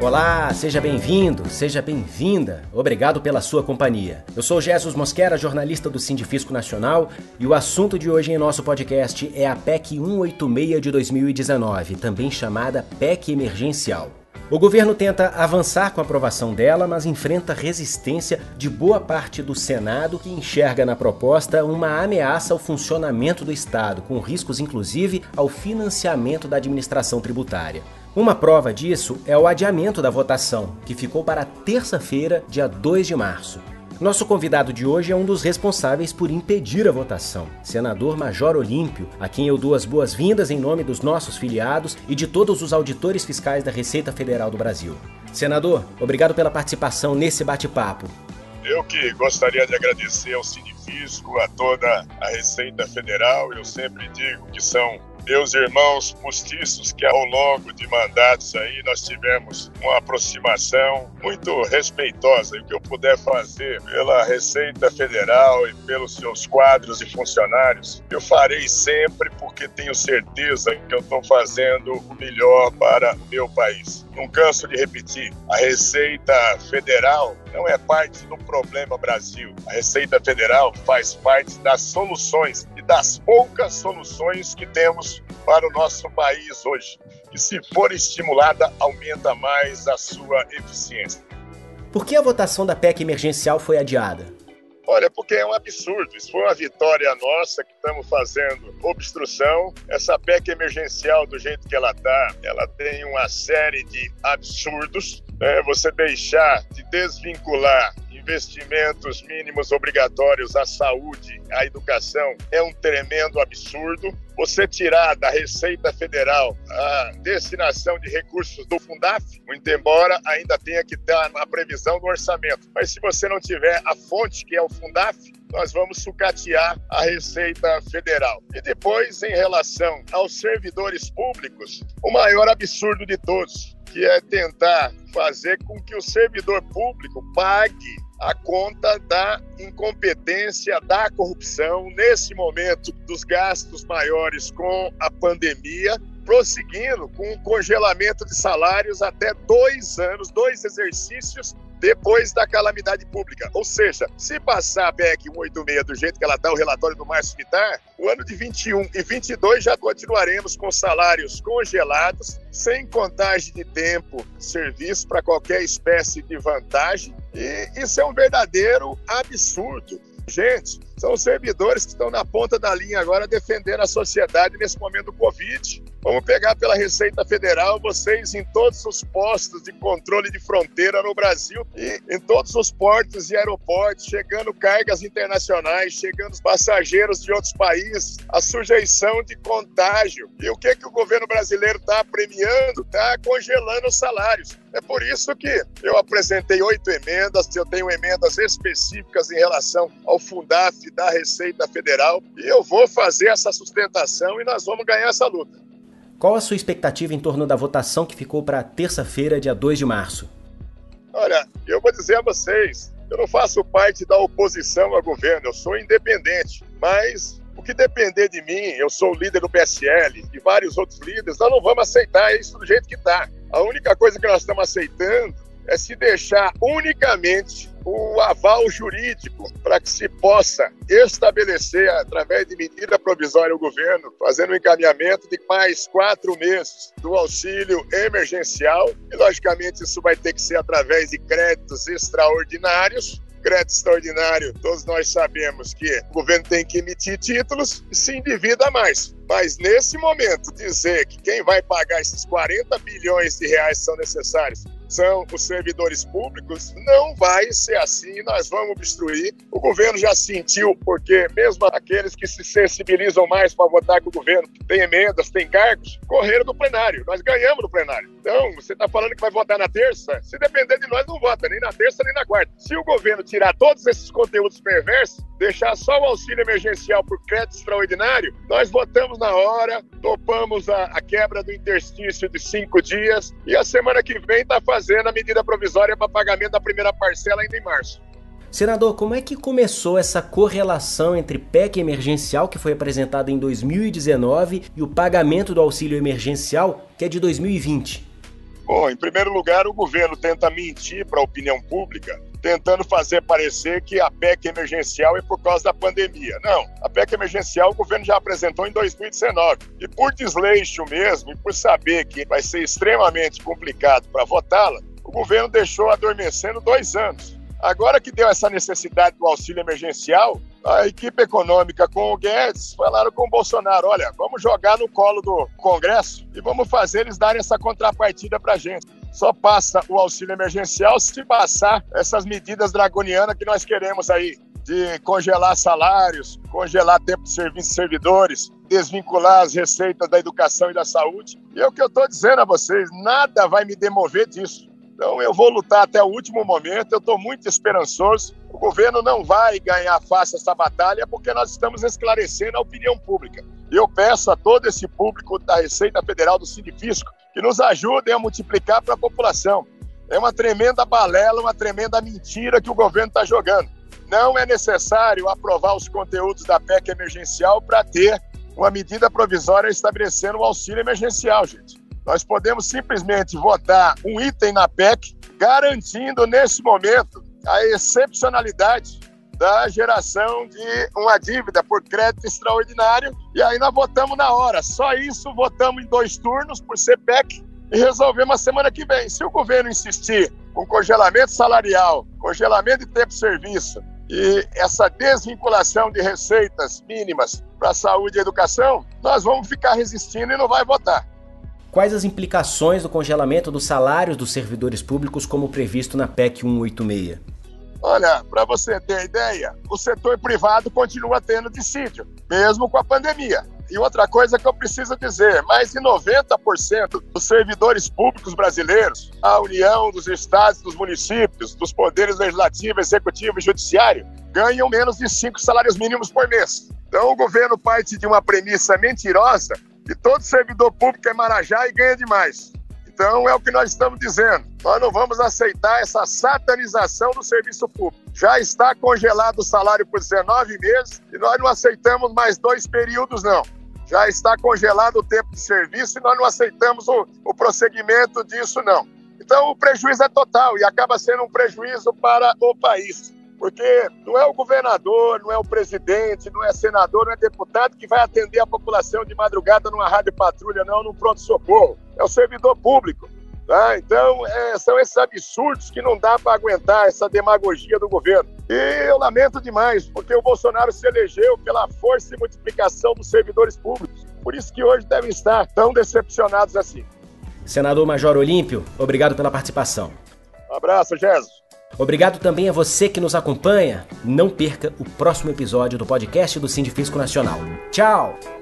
Olá, seja bem-vindo, seja bem-vinda. Obrigado pela sua companhia. Eu sou Jesus Mosquera, jornalista do Sindifisco Nacional, e o assunto de hoje em nosso podcast é a PEC 186 de 2019, também chamada PEC emergencial. O governo tenta avançar com a aprovação dela, mas enfrenta resistência de boa parte do Senado, que enxerga na proposta uma ameaça ao funcionamento do Estado, com riscos inclusive ao financiamento da administração tributária. Uma prova disso é o adiamento da votação, que ficou para terça-feira, dia 2 de março. Nosso convidado de hoje é um dos responsáveis por impedir a votação, senador Major Olímpio, a quem eu dou as boas-vindas em nome dos nossos filiados e de todos os auditores fiscais da Receita Federal do Brasil. Senador, obrigado pela participação nesse bate-papo. Eu que gostaria de agradecer ao Sinifisco, a toda a Receita Federal. Eu sempre digo que são meus irmãos postiços, que ao longo de mandatos aí nós tivemos uma aproximação muito respeitosa. E o que eu puder fazer pela Receita Federal e pelos seus quadros e funcionários, eu farei sempre porque tenho certeza que eu estou fazendo o melhor para o meu país. Não canso de repetir, a Receita Federal não é parte do problema Brasil. A Receita Federal faz parte das soluções e das poucas soluções que temos para o nosso país hoje. E se for estimulada, aumenta mais a sua eficiência. Por que a votação da PEC emergencial foi adiada? Olha, porque é um absurdo. Isso foi uma vitória nossa que estamos fazendo obstrução. Essa PEC emergencial, do jeito que ela está, ela tem uma série de absurdos. Né? Você deixar de desvincular investimentos mínimos obrigatórios à saúde, à educação, é um tremendo absurdo. Você tirar da Receita Federal a destinação de recursos do Fundaf, muito embora ainda tenha que ter a previsão do orçamento. Mas se você não tiver a fonte, que é o Fundaf, nós vamos sucatear a Receita Federal. E depois, em relação aos servidores públicos, o maior absurdo de todos, que é tentar fazer com que o servidor público pague a conta da incompetência, da corrupção, nesse momento dos gastos maiores com a pandemia, prosseguindo com o congelamento de salários até dois anos, dois exercícios depois da calamidade pública. Ou seja, se passar a PEC 186 do jeito que ela está, o relatório do Márcio Vitar, o ano de 21 e 22 já continuaremos com salários congelados, sem contagem de tempo serviço para qualquer espécie de vantagem. E isso é um verdadeiro absurdo. Gente, são servidores que estão na ponta da linha agora defendendo a sociedade nesse momento do Covid. Vamos pegar pela Receita Federal, vocês em todos os postos de controle de fronteira no Brasil e em todos os portos e aeroportos, chegando cargas internacionais, chegando passageiros de outros países, a sujeição de contágio. E o que, que o governo brasileiro está premiando? Está congelando os salários. É por isso que eu apresentei oito emendas, eu tenho emendas específicas em relação ao Fundaf da Receita Federal e eu vou fazer essa sustentação e nós vamos ganhar essa luta. Qual a sua expectativa em torno da votação que ficou para terça-feira, dia 2 de março? Olha, eu vou dizer a vocês, eu não faço parte da oposição ao governo, eu sou independente, mas o que depender de mim, eu sou o líder do PSL e vários outros líderes, nós não vamos aceitar isso do jeito que está. A única coisa que nós estamos aceitando é se deixar unicamente o aval jurídico para que se possa estabelecer, através de medida provisória, o governo, fazendo um encaminhamento de mais quatro meses do auxílio emergencial. E, logicamente, isso vai ter que ser através de créditos extraordinários crédito extraordinário, todos nós sabemos que o governo tem que emitir títulos e se endivida mais. Mas nesse momento, dizer que quem vai pagar esses 40 bilhões de reais são necessários são os servidores públicos, não vai ser assim, nós vamos obstruir. O governo já sentiu, porque mesmo aqueles que se sensibilizam mais para votar com o governo, tem emendas, tem cargos, correram do plenário. Nós ganhamos no plenário. Então, você está falando que vai votar na terça? Se depender de nós, não vota, nem na terça, nem na quarta. Se o governo tirar todos esses conteúdos perversos, deixar só o auxílio emergencial por crédito extraordinário, nós votamos na hora, topamos a, a quebra do interstício de cinco dias e a semana que vem está fazendo a medida provisória para pagamento da primeira parcela ainda em março. Senador, como é que começou essa correlação entre PEC emergencial, que foi apresentado em 2019, e o pagamento do auxílio emergencial, que é de 2020? Bom, em primeiro lugar, o governo tenta mentir para a opinião pública, tentando fazer parecer que a PEC emergencial é por causa da pandemia. Não, a PEC emergencial o governo já apresentou em 2019. E por desleixo mesmo, e por saber que vai ser extremamente complicado para votá-la, o governo deixou adormecendo dois anos. Agora que deu essa necessidade do auxílio emergencial, a equipe econômica com o Guedes falaram com o Bolsonaro: olha, vamos jogar no colo do Congresso e vamos fazer eles darem essa contrapartida para a gente. Só passa o auxílio emergencial se passar essas medidas dragonianas que nós queremos aí, de congelar salários, congelar tempo de serviço de servidores, desvincular as receitas da educação e da saúde. E é o que eu estou dizendo a vocês: nada vai me demover disso. Então eu vou lutar até o último momento, eu estou muito esperançoso. O governo não vai ganhar fácil essa batalha porque nós estamos esclarecendo a opinião pública. Eu peço a todo esse público da Receita Federal do Sinifisco que nos ajudem a multiplicar para a população. É uma tremenda balela, uma tremenda mentira que o governo está jogando. Não é necessário aprovar os conteúdos da PEC emergencial para ter uma medida provisória estabelecendo o auxílio emergencial, gente. Nós podemos simplesmente votar um item na PEC, garantindo nesse momento a excepcionalidade da geração de uma dívida por crédito extraordinário e aí nós votamos na hora. Só isso votamos em dois turnos por CPEC e resolvemos a semana que vem. Se o governo insistir com congelamento salarial, congelamento de tempo de serviço e essa desvinculação de receitas mínimas para saúde e educação, nós vamos ficar resistindo e não vai votar. Quais as implicações do congelamento dos salários dos servidores públicos, como previsto na PEC 186? Olha, para você ter ideia, o setor privado continua tendo dissídio, mesmo com a pandemia. E outra coisa que eu preciso dizer: mais de 90% dos servidores públicos brasileiros, a União, dos estados, dos municípios, dos poderes legislativo, executivo e judiciário, ganham menos de cinco salários mínimos por mês. Então, o governo parte de uma premissa mentirosa que todo servidor público é Marajá e ganha demais. Então é o que nós estamos dizendo. Nós não vamos aceitar essa satanização do serviço público. Já está congelado o salário por 19 meses e nós não aceitamos mais dois períodos, não. Já está congelado o tempo de serviço e nós não aceitamos o, o prosseguimento disso, não. Então o prejuízo é total e acaba sendo um prejuízo para o país. Porque não é o governador, não é o presidente, não é senador, não é deputado que vai atender a população de madrugada numa rádio patrulha, não, num pronto-socorro. É o servidor público. Tá? Então, é, são esses absurdos que não dá para aguentar essa demagogia do governo. E eu lamento demais, porque o Bolsonaro se elegeu pela força e multiplicação dos servidores públicos. Por isso que hoje devem estar tão decepcionados assim. Senador Major Olímpio, obrigado pela participação. Um abraço, Jesus. Obrigado também a você que nos acompanha. Não perca o próximo episódio do podcast do Sindifisco Nacional. Tchau!